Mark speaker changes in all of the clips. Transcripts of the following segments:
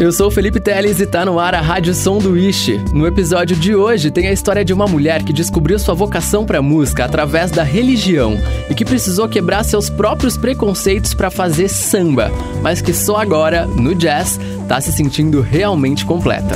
Speaker 1: Eu sou o Felipe Teles e tá no ar a Rádio Ishi. No episódio de hoje tem a história de uma mulher que descobriu sua vocação para música através da religião e que precisou quebrar seus próprios preconceitos para fazer samba, mas que só agora, no jazz, tá se sentindo realmente completa.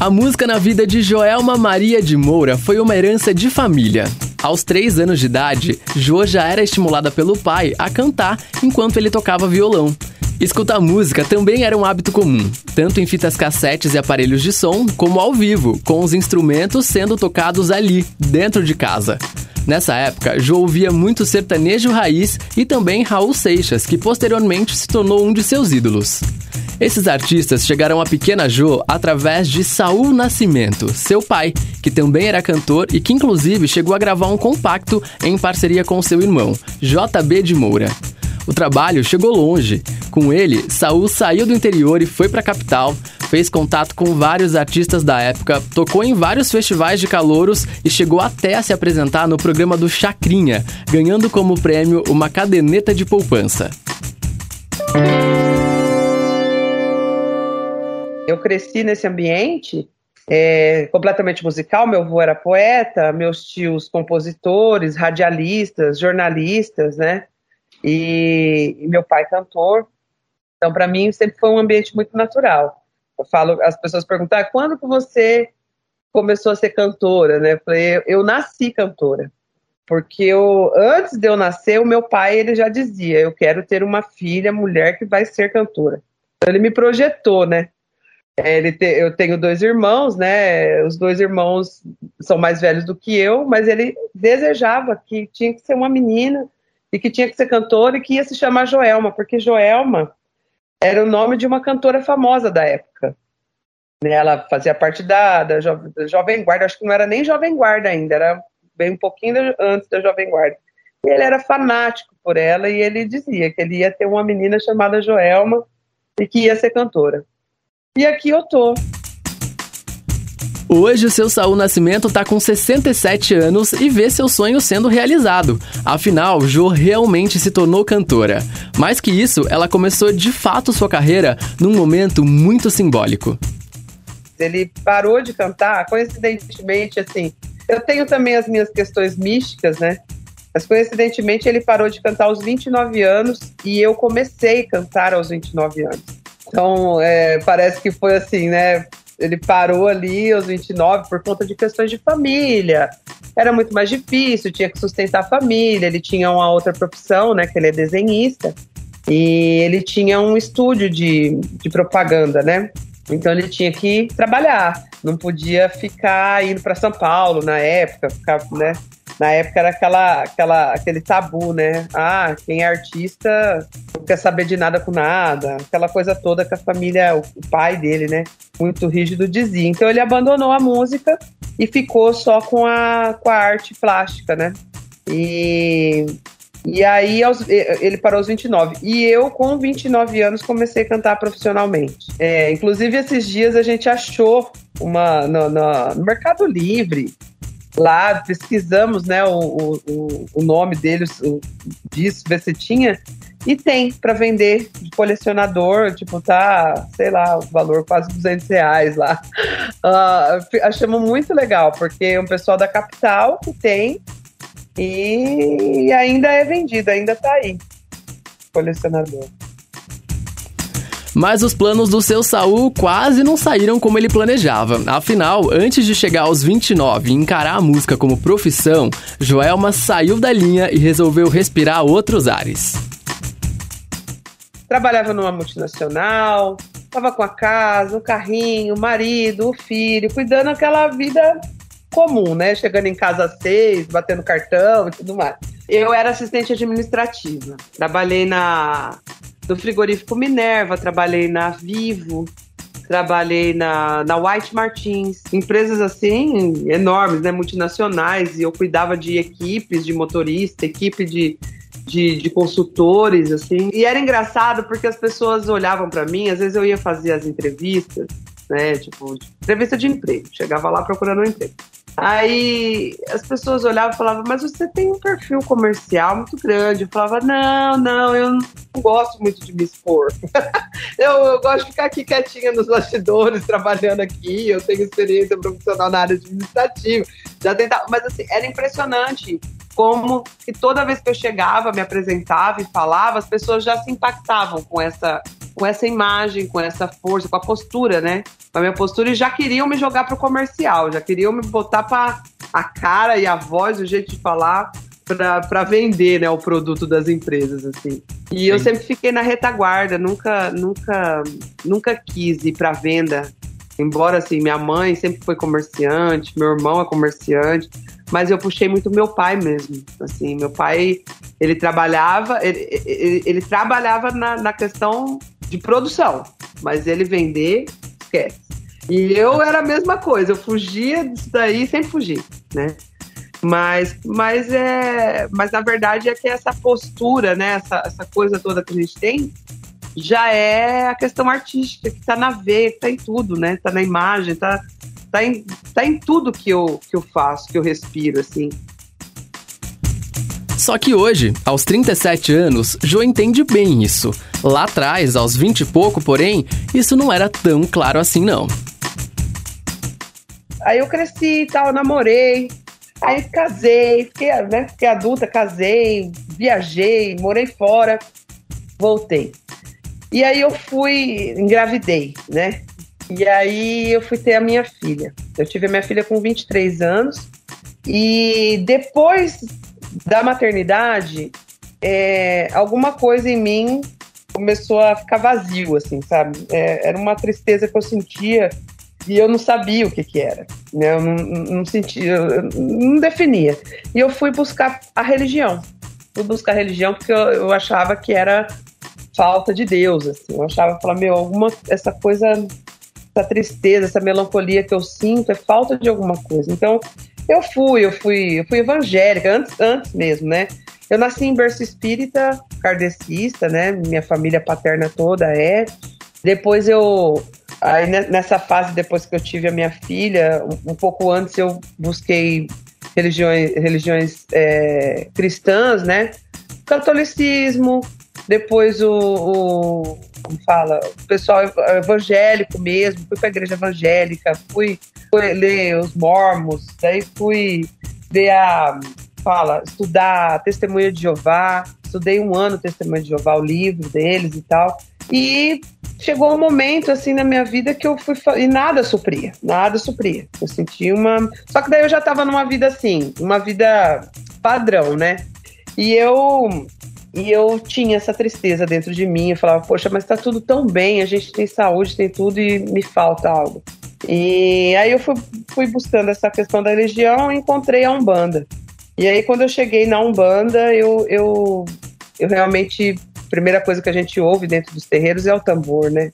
Speaker 1: A música na vida de Joelma Maria de Moura foi uma herança de família. Aos três anos de idade, Jo já era estimulada pelo pai a cantar enquanto ele tocava violão. Escutar música também era um hábito comum, tanto em fitas cassetes e aparelhos de som, como ao vivo, com os instrumentos sendo tocados ali, dentro de casa. Nessa época, Jo ouvia muito sertanejo raiz e também Raul Seixas, que posteriormente se tornou um de seus ídolos. Esses artistas chegaram a Pequena Jo através de Saul Nascimento, seu pai, que também era cantor e que inclusive chegou a gravar um compacto em parceria com seu irmão, JB de Moura. O trabalho chegou longe. Com ele, Saul saiu do interior e foi para a capital, fez contato com vários artistas da época, tocou em vários festivais de calouros e chegou até a se apresentar no programa do Chacrinha, ganhando como prêmio uma caderneta de poupança.
Speaker 2: Eu cresci nesse ambiente é, completamente musical. Meu avô era poeta, meus tios compositores, radialistas, jornalistas, né? E, e meu pai cantor. Então, para mim, sempre foi um ambiente muito natural. Eu falo, as pessoas perguntam, ah, quando que você começou a ser cantora, né? Eu falei, eu, eu nasci cantora porque eu, antes de eu nascer, o meu pai ele já dizia: eu quero ter uma filha, mulher que vai ser cantora. Então, ele me projetou, né? É, ele te, eu tenho dois irmãos, né? Os dois irmãos são mais velhos do que eu, mas ele desejava que tinha que ser uma menina e que tinha que ser cantora e que ia se chamar Joelma, porque Joelma era o nome de uma cantora famosa da época. Né? Ela fazia parte da, da, jo, da Jovem Guarda, acho que não era nem Jovem Guarda ainda, era bem um pouquinho antes da Jovem Guarda. E ele era fanático por ela e ele dizia que ele ia ter uma menina chamada Joelma e que ia ser cantora. E aqui eu tô.
Speaker 1: Hoje o seu Saul Nascimento está com 67 anos e vê seu sonho sendo realizado. Afinal, Jo realmente se tornou cantora. Mais que isso, ela começou de fato sua carreira num momento muito simbólico.
Speaker 2: Ele parou de cantar, coincidentemente, assim. Eu tenho também as minhas questões místicas, né? Mas coincidentemente ele parou de cantar aos 29 anos e eu comecei a cantar aos 29 anos. Então, é, parece que foi assim, né? Ele parou ali aos 29 por conta de questões de família. Era muito mais difícil, tinha que sustentar a família. Ele tinha uma outra profissão, né? Que ele é desenhista. E ele tinha um estúdio de, de propaganda, né? Então ele tinha que trabalhar, não podia ficar indo para São Paulo na época, ficar, né? Na época era aquela, aquela, aquele tabu, né? Ah, quem é artista não quer saber de nada com nada, aquela coisa toda que a família, o pai dele, né? Muito rígido dizia. Então ele abandonou a música e ficou só com a, com a arte plástica, né? E e aí ele parou aos 29. E eu, com 29 anos, comecei a cantar profissionalmente. É, inclusive, esses dias a gente achou uma no, no, no Mercado Livre. Lá pesquisamos né, o, o, o nome deles, o, disso, ver se tinha. E tem para vender de colecionador, tipo, tá, sei lá, o valor quase 200 reais lá. Uh, achamos muito legal, porque é um pessoal da capital que tem e ainda é vendido, ainda tá aí. Colecionador.
Speaker 1: Mas os planos do seu Saul quase não saíram como ele planejava. Afinal, antes de chegar aos 29 e encarar a música como profissão, Joelma saiu da linha e resolveu respirar outros ares.
Speaker 2: Trabalhava numa multinacional, estava com a casa, o carrinho, o marido, o filho, cuidando aquela vida comum, né? Chegando em casa às seis, batendo cartão e tudo mais. Eu era assistente administrativa. Trabalhei na no frigorífico Minerva, trabalhei na Vivo, trabalhei na, na White Martins, empresas assim enormes, né, multinacionais, e eu cuidava de equipes de motorista, equipe de, de, de consultores, assim. E era engraçado porque as pessoas olhavam para mim, às vezes eu ia fazer as entrevistas, né? Tipo, entrevista de emprego. Chegava lá procurando um emprego. Aí as pessoas olhavam e falavam, mas você tem um perfil comercial muito grande. Eu falava, não, não, eu não gosto muito de me expor. eu, eu, gosto de ficar aqui quietinha nos bastidores, trabalhando aqui. Eu tenho experiência profissional na área administrativa. Já tentava, mas assim, era impressionante como que toda vez que eu chegava, me apresentava e falava, as pessoas já se impactavam com essa com essa imagem, com essa força, com a postura, né? Com a minha postura e já queriam me jogar pro comercial, já queriam me botar para a cara e a voz, o jeito de falar para vender, né, o produto das empresas assim. E Sim. eu sempre fiquei na retaguarda, nunca nunca nunca quis ir para venda. Embora assim, minha mãe sempre foi comerciante, meu irmão é comerciante, mas eu puxei muito meu pai mesmo. Assim, meu pai, ele trabalhava, ele, ele, ele trabalhava na, na questão de produção, mas ele vender, esquece. E eu era a mesma coisa, eu fugia disso daí, sempre fugi, né? Mas, mas, é, mas na verdade é que essa postura, né, essa, essa coisa toda que a gente tem, já é a questão artística, que está na veia, que está em tudo, né? Está na imagem, está tá em, tá em tudo que eu, que eu faço, que eu respiro, assim.
Speaker 1: Só que hoje, aos 37 anos, Jo entende bem isso. Lá atrás, aos 20 e pouco, porém, isso não era tão claro assim, não.
Speaker 2: Aí eu cresci e tal, namorei, aí casei, fiquei, né, fiquei adulta, casei, viajei, morei fora, voltei. E aí eu fui, engravidei, né? E aí eu fui ter a minha filha. Eu tive a minha filha com 23 anos. E depois da maternidade, é, alguma coisa em mim começou a ficar vazio, assim, sabe? É, era uma tristeza que eu sentia e eu não sabia o que que era, né? Eu não, não sentia, eu não definia. E eu fui buscar a religião. Fui buscar a religião porque eu, eu achava que era falta de Deus, assim. Eu achava, falar, meu, alguma essa coisa, essa tristeza, essa melancolia que eu sinto é falta de alguma coisa. Então, eu fui, eu fui, eu fui evangélica antes, antes mesmo, né? Eu nasci em berço espírita, kardecista, né? Minha família paterna toda é. Depois eu aí nessa fase depois que eu tive a minha filha, um, pouco antes eu busquei religiões, religiões é, cristãs, né? Catolicismo, depois o, o, como fala, o pessoal evangélico mesmo, fui para a igreja evangélica, fui, fui, ler os mormos, daí fui ver a, fala, estudar Testemunha de Jeová, estudei um ano Testemunha de Jeová, o livro deles e tal, e chegou um momento assim na minha vida que eu fui e nada supria, nada supria. Eu senti uma, só que daí eu já estava numa vida assim, uma vida padrão, né? E eu e eu tinha essa tristeza dentro de mim. Eu falava, poxa, mas tá tudo tão bem, a gente tem saúde, tem tudo e me falta algo. E aí eu fui, fui buscando essa questão da religião e encontrei a Umbanda. E aí quando eu cheguei na Umbanda, eu, eu, eu realmente, a primeira coisa que a gente ouve dentro dos terreiros é o tambor, né?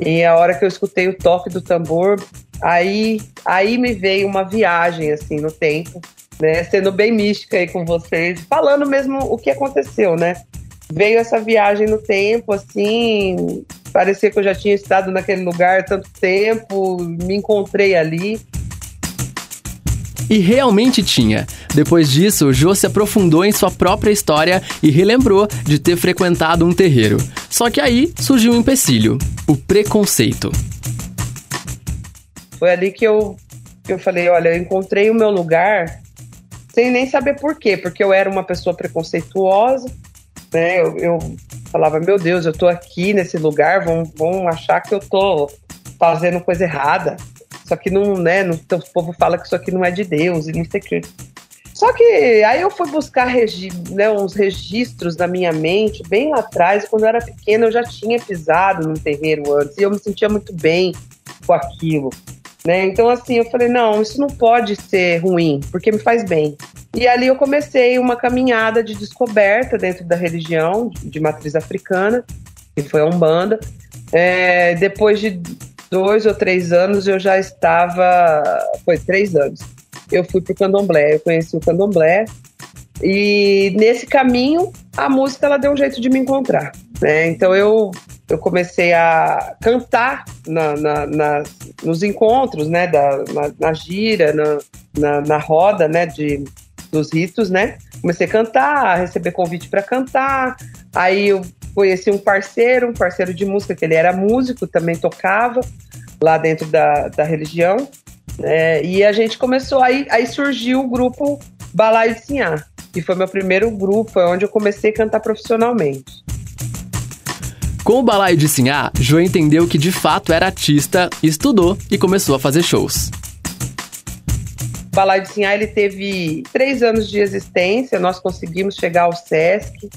Speaker 2: E a hora que eu escutei o toque do tambor, aí, aí me veio uma viagem assim no tempo né? Sendo bem mística aí com vocês, falando mesmo o que aconteceu, né? Veio essa viagem no tempo, assim, parecia que eu já tinha estado naquele lugar tanto tempo, me encontrei ali.
Speaker 1: E realmente tinha. Depois disso, Jô se aprofundou em sua própria história e relembrou de ter frequentado um terreiro. Só que aí surgiu um empecilho: o preconceito.
Speaker 2: Foi ali que eu, que eu falei: olha, eu encontrei o meu lugar sem nem saber por quê, porque eu era uma pessoa preconceituosa, né? Eu, eu falava, meu Deus, eu tô aqui nesse lugar, vão, vão achar que eu tô fazendo coisa errada. Só que não, né? Então, o povo fala que isso aqui não é de Deus e não sei o. Só que aí eu fui buscar regi né, uns registros na minha mente, bem lá atrás, quando eu era pequena, eu já tinha pisado num terreiro antes, e eu me sentia muito bem com aquilo. Né? Então, assim, eu falei, não, isso não pode ser ruim, porque me faz bem. E ali eu comecei uma caminhada de descoberta dentro da religião de matriz africana, que foi a Umbanda. É, depois de dois ou três anos, eu já estava. Foi três anos. Eu fui para o candomblé, eu conheci o candomblé. E nesse caminho, a música ela deu um jeito de me encontrar. Né? Então eu, eu comecei a cantar na, na, na nos encontros, né? Da, na, na gira, na, na, na, roda né? de, dos ritos, né? Comecei a cantar, a receber convite para cantar. Aí eu conheci um parceiro, um parceiro de música, que ele era músico, também tocava lá dentro da, da religião. É, e a gente começou, aí, aí surgiu o grupo Balaio de Sinhá, que foi meu primeiro grupo, é onde eu comecei a cantar profissionalmente.
Speaker 1: Com o Balaio de Sinhá, João entendeu que de fato era artista, estudou e começou a fazer shows.
Speaker 2: O Balaio de Sinhá ele teve três anos de existência, nós conseguimos chegar ao Sesc.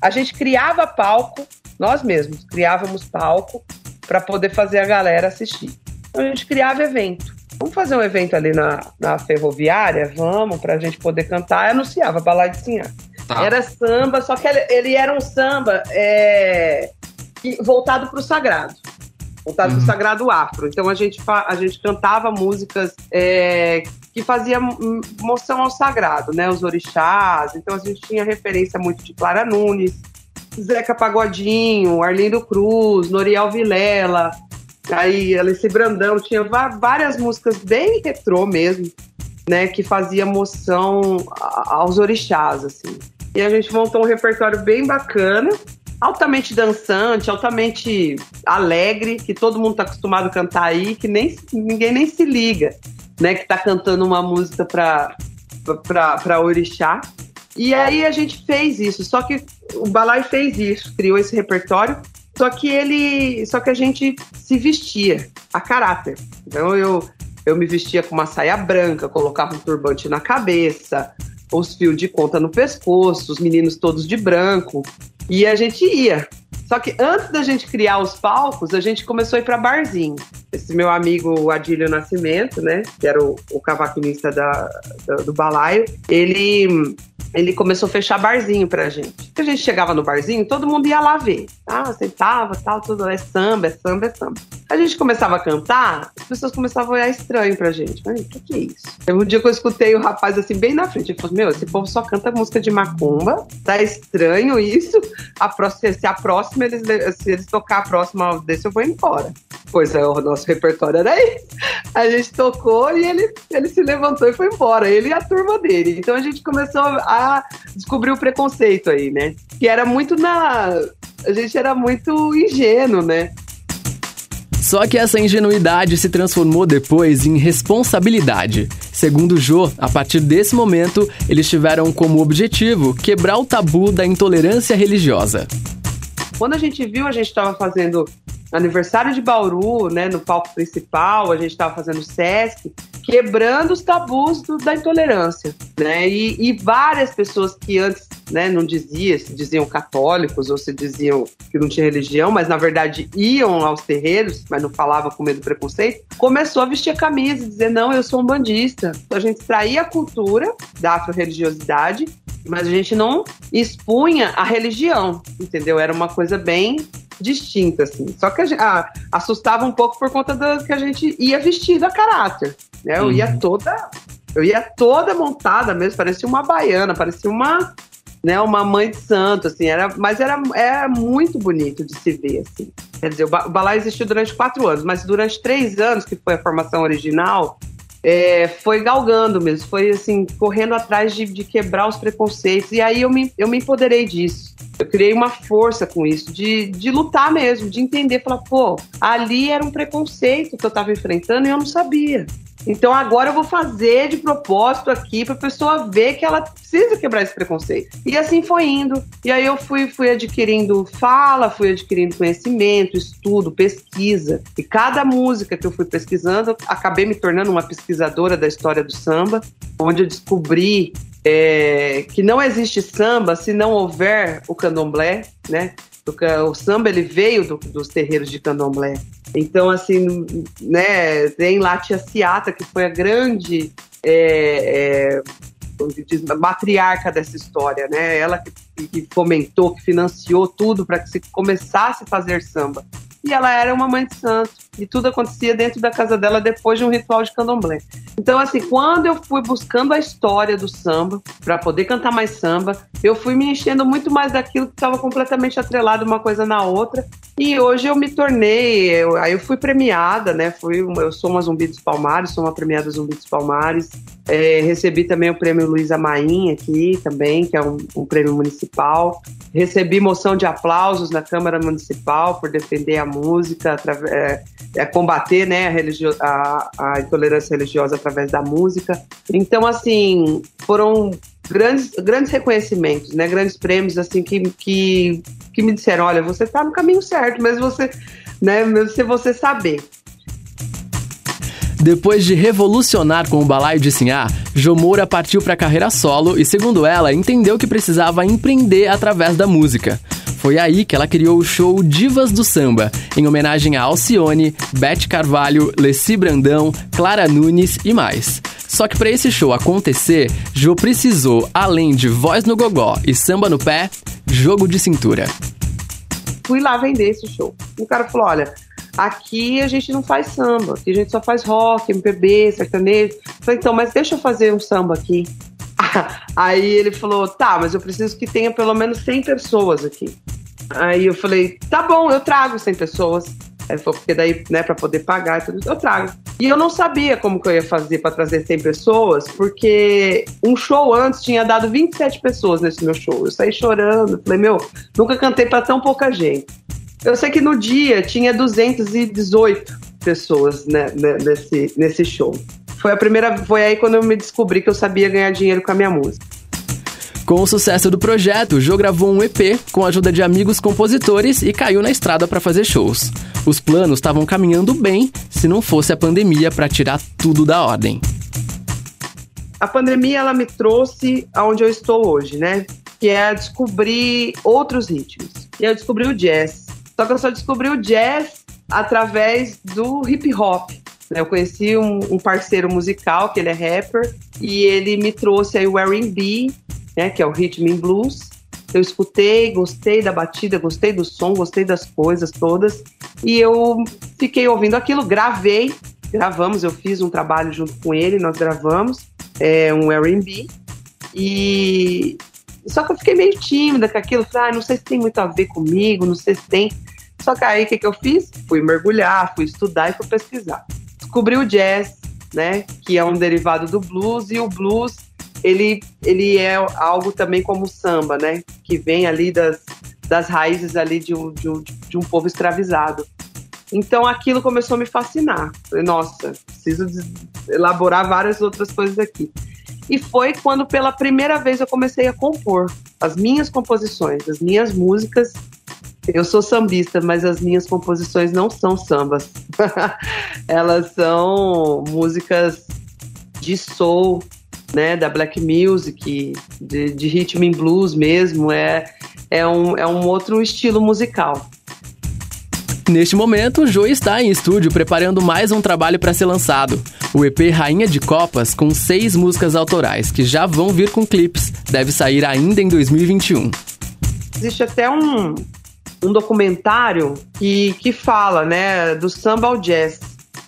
Speaker 2: A gente criava palco, nós mesmos criávamos palco para poder fazer a galera assistir. Então a gente criava evento. Vamos fazer um evento ali na, na ferroviária? Vamos, para a gente poder cantar. E anunciava Balaio de Sinhá. Tá. Era samba, só que ele, ele era um samba é, voltado para o sagrado. Voltado uhum. para o sagrado afro. Então a gente, a gente cantava músicas é, que fazia moção ao sagrado, né? Os orixás. Então a gente tinha referência muito de Clara Nunes, Zeca Pagodinho, Arlindo Cruz, Noriel Vilela, aí Alice Brandão, tinha várias músicas bem retrô mesmo, né? Que fazia moção aos orixás, assim. E a gente montou um repertório bem bacana altamente dançante, altamente alegre, que todo mundo está acostumado a cantar aí, que nem, ninguém nem se liga, né? Que tá cantando uma música para para orixá. E aí a gente fez isso, só que o Balai fez isso, criou esse repertório, só que ele, só que a gente se vestia a caráter. Então eu eu me vestia com uma saia branca, colocava um turbante na cabeça, os fios de conta no pescoço, os meninos todos de branco. E a gente ia. Só que antes da gente criar os palcos, a gente começou a ir para barzinho. Esse meu amigo Adílio Nascimento, né, que era o, o cavaquinista da, do, do balaio, ele ele começou a fechar barzinho pra gente. A gente chegava no barzinho, todo mundo ia lá ver. Ah, sentava, tal, tudo, é samba, é samba, é samba. A gente começava a cantar, as pessoas começavam a olhar estranho pra gente. Mas o que, que é isso? Teve um dia que eu escutei o rapaz assim, bem na frente. Ele falou: Meu, esse povo só canta música de macumba, tá estranho isso. A próxima, se a próxima, eles, se eles tocar a próxima desse, eu vou embora. Pois é, o nosso repertório era isso. A gente tocou e ele, ele se levantou e foi embora. Ele e a turma dele. Então a gente começou a descobrir o preconceito aí, né? Que era muito na. A gente era muito ingênuo, né?
Speaker 1: Só que essa ingenuidade se transformou depois em responsabilidade. Segundo Jô, a partir desse momento, eles tiveram como objetivo quebrar o tabu da intolerância religiosa.
Speaker 2: Quando a gente viu, a gente estava fazendo aniversário de Bauru, né, no palco principal, a gente estava fazendo Sesc, quebrando os tabus do, da intolerância, né? E, e, várias pessoas que antes, né, não diziam, se diziam católicos ou se diziam que não tinha religião, mas na verdade iam aos terreiros, mas não falava com medo do preconceito, começou a vestir a camisa e dizer não, eu sou um bandista. Então a gente extraía a cultura da afro-religiosidade, mas a gente não expunha a religião, entendeu? Era uma coisa bem distinta, assim. Só que a, a, assustava um pouco por conta do que a gente ia vestido a caráter. Né? Eu uhum. ia toda. Eu ia toda montada mesmo, parecia uma baiana, parecia uma, né, uma mãe de santo, assim, era, mas era, era muito bonito de se ver, assim. Quer dizer, o balai existiu durante quatro anos, mas durante três anos, que foi a formação original, é, foi galgando mesmo, foi assim, correndo atrás de, de, quebrar os preconceitos. E aí eu me, eu me empoderei disso. Eu criei uma força com isso, de, de lutar mesmo, de entender, falar, pô, ali era um preconceito que eu estava enfrentando e eu não sabia. Então agora eu vou fazer de propósito aqui para a pessoa ver que ela precisa quebrar esse preconceito. E assim foi indo. E aí eu fui, fui adquirindo fala, fui adquirindo conhecimento, estudo, pesquisa. E cada música que eu fui pesquisando, acabei me tornando uma pesquisadora da história do samba, onde eu descobri é, que não existe samba se não houver o candomblé, né? O samba ele veio do, dos terreiros de candomblé. Então, assim, né, tem lá a tia Ciata, que foi a grande é, é, diz, matriarca dessa história, né? Ela que, que fomentou, que financiou tudo para que se começasse a fazer samba. E ela era uma mãe de santo. E tudo acontecia dentro da casa dela depois de um ritual de candomblé. Então, assim, quando eu fui buscando a história do samba, para poder cantar mais samba, eu fui me enchendo muito mais daquilo que estava completamente atrelado uma coisa na outra. E hoje eu me tornei, eu, aí eu fui premiada, né? Fui, eu sou uma Zumbi dos Palmares, sou uma premiada Zumbi dos Palmares. É, recebi também o prêmio Luiz Amaim aqui também, que é um, um prêmio municipal. Recebi moção de aplausos na Câmara Municipal por defender a música, é, é, combater né, a, a, a intolerância religiosa através da música. Então, assim, foram grandes, grandes reconhecimentos, né, grandes prêmios, assim, que, que, que me disseram, olha, você está no caminho certo, mesmo você, né, mesmo se você saber.
Speaker 1: Depois de revolucionar com o balaio de Sinhá, Jomura partiu para a carreira solo e, segundo ela, entendeu que precisava empreender através da música. Foi aí que ela criou o show Divas do Samba, em homenagem a Alcione, Beth Carvalho, Leci Brandão, Clara Nunes e mais. Só que para esse show acontecer, Jo precisou, além de voz no gogó e samba no pé, jogo de cintura.
Speaker 2: Fui lá vender esse show. O cara falou: olha, aqui a gente não faz samba, aqui a gente só faz rock, MPB, sertanejo. Eu falei, então, mas deixa eu fazer um samba aqui. Aí ele falou: tá, mas eu preciso que tenha pelo menos 100 pessoas aqui. Aí eu falei: tá bom, eu trago 100 pessoas. Porque daí, né, pra poder pagar tudo, eu trago. E eu não sabia como que eu ia fazer para trazer 100 pessoas, porque um show antes tinha dado 27 pessoas nesse meu show. Eu saí chorando, falei, meu, nunca cantei para tão pouca gente. Eu sei que no dia tinha 218 pessoas né, né, nesse, nesse show. Foi a primeira, foi aí quando eu me descobri que eu sabia ganhar dinheiro com a minha música.
Speaker 1: Com o sucesso do projeto, Jô gravou um EP com a ajuda de amigos compositores e caiu na estrada para fazer shows. Os planos estavam caminhando bem se não fosse a pandemia para tirar tudo da ordem.
Speaker 2: A pandemia ela me trouxe aonde eu estou hoje, né? Que é descobrir outros ritmos. E eu descobri o jazz. Só que eu só descobri o jazz através do hip hop. Eu conheci um, um parceiro musical, que ele é rapper, e ele me trouxe aí o R&B né, que é o Rhythm and Blues. Eu escutei, gostei da batida, gostei do som, gostei das coisas todas. E eu fiquei ouvindo aquilo, gravei, gravamos, eu fiz um trabalho junto com ele, nós gravamos é, um R&B. E só que eu fiquei meio tímida com aquilo, falei, ah, não sei se tem muito a ver comigo, não sei se tem. Só que aí o que, que eu fiz? Fui mergulhar, fui estudar e fui pesquisar. Descobri o jazz, né, que é um derivado do blues, e o blues ele, ele é algo também como o samba, né? Que vem ali das, das raízes ali de um, de, um, de um povo escravizado. Então aquilo começou a me fascinar. Falei, nossa, preciso elaborar várias outras coisas aqui. E foi quando pela primeira vez eu comecei a compor as minhas composições, as minhas músicas. Eu sou sambista, mas as minhas composições não são sambas. Elas são músicas de soul, né, da black music, de, de rhythm and blues mesmo, é, é, um, é um outro estilo musical.
Speaker 1: Neste momento, o Joe está em estúdio preparando mais um trabalho para ser lançado. O EP Rainha de Copas, com seis músicas autorais, que já vão vir com clipes, deve sair ainda em 2021.
Speaker 2: Existe até um, um documentário que, que fala né, do samba ao jazz.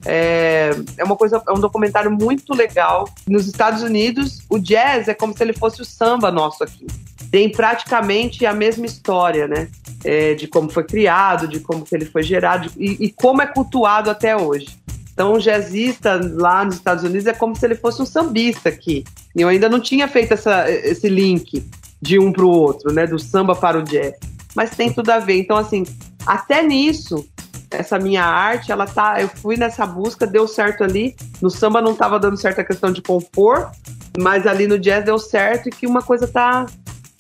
Speaker 2: É, é uma coisa, é um documentário muito legal. Nos Estados Unidos, o jazz é como se ele fosse o samba nosso aqui. Tem praticamente a mesma história, né? É, de como foi criado, de como que ele foi gerado e, e como é cultuado até hoje. Então, o jazzista lá nos Estados Unidos é como se ele fosse um sambista aqui. E eu ainda não tinha feito essa, esse link de um para o outro, né? Do samba para o jazz. Mas tem tudo a ver. Então, assim, até nisso, essa minha arte, ela tá. Eu fui nessa busca, deu certo ali. No samba não tava dando certo a questão de compor, mas ali no jazz deu certo e que uma coisa tá,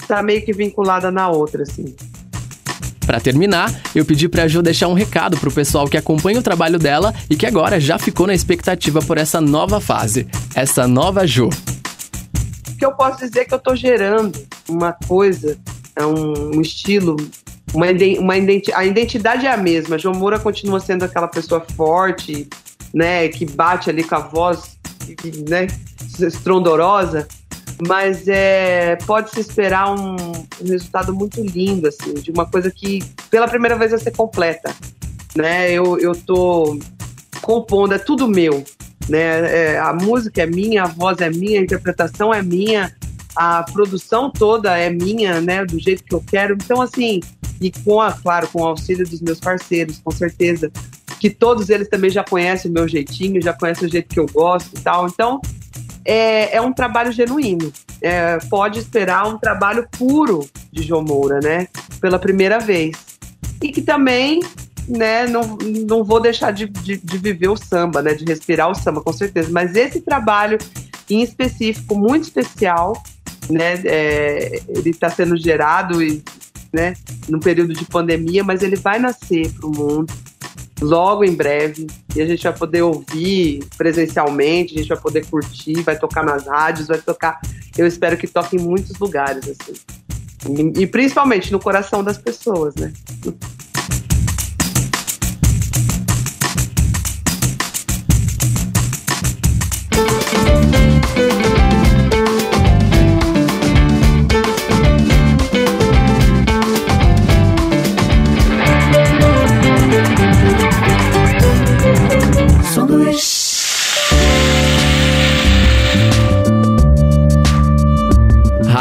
Speaker 2: tá meio que vinculada na outra, assim.
Speaker 1: Para terminar, eu pedi para a Jo deixar um recado pro pessoal que acompanha o trabalho dela e que agora já ficou na expectativa por essa nova fase, essa nova Jo.
Speaker 2: O que eu posso dizer é que eu tô gerando uma coisa, é um, um estilo uma, uma identi a identidade é a mesma. João Moura continua sendo aquela pessoa forte, né, que bate ali com a voz, né, estrondorosa, mas é, pode se esperar um, um, resultado muito lindo, assim, de uma coisa que pela primeira vez vai ser completa. né? Eu, eu tô compondo, é tudo meu, né? É, a música é minha, a voz é minha, a interpretação é minha, a produção toda é minha, né? Do jeito que eu quero. Então, assim, e com, a, claro, com o auxílio dos meus parceiros, com certeza, que todos eles também já conhecem o meu jeitinho, já conhecem o jeito que eu gosto e tal. Então, é, é um trabalho genuíno. É, pode esperar um trabalho puro de João Moura, né? Pela primeira vez. E que também né, não, não vou deixar de, de, de, viver o samba, né, de respirar o samba, com certeza. Mas esse trabalho em específico, muito especial, né, é, ele está sendo gerado e, né, no período de pandemia, mas ele vai nascer para o mundo logo em breve e a gente vai poder ouvir presencialmente, a gente vai poder curtir, vai tocar nas rádios, vai tocar. Eu espero que toque em muitos lugares assim. E, e principalmente no coração das pessoas, né?